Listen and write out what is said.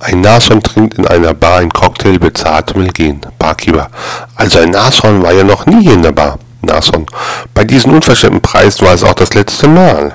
Ein Nashorn trinkt in einer Bar einen Cocktail, bezahlt und will gehen. Barkeeper. Also ein Nashorn war ja noch nie hier in der Bar. Nashorn. Bei diesen unverschämten Preisen war es auch das letzte Mal.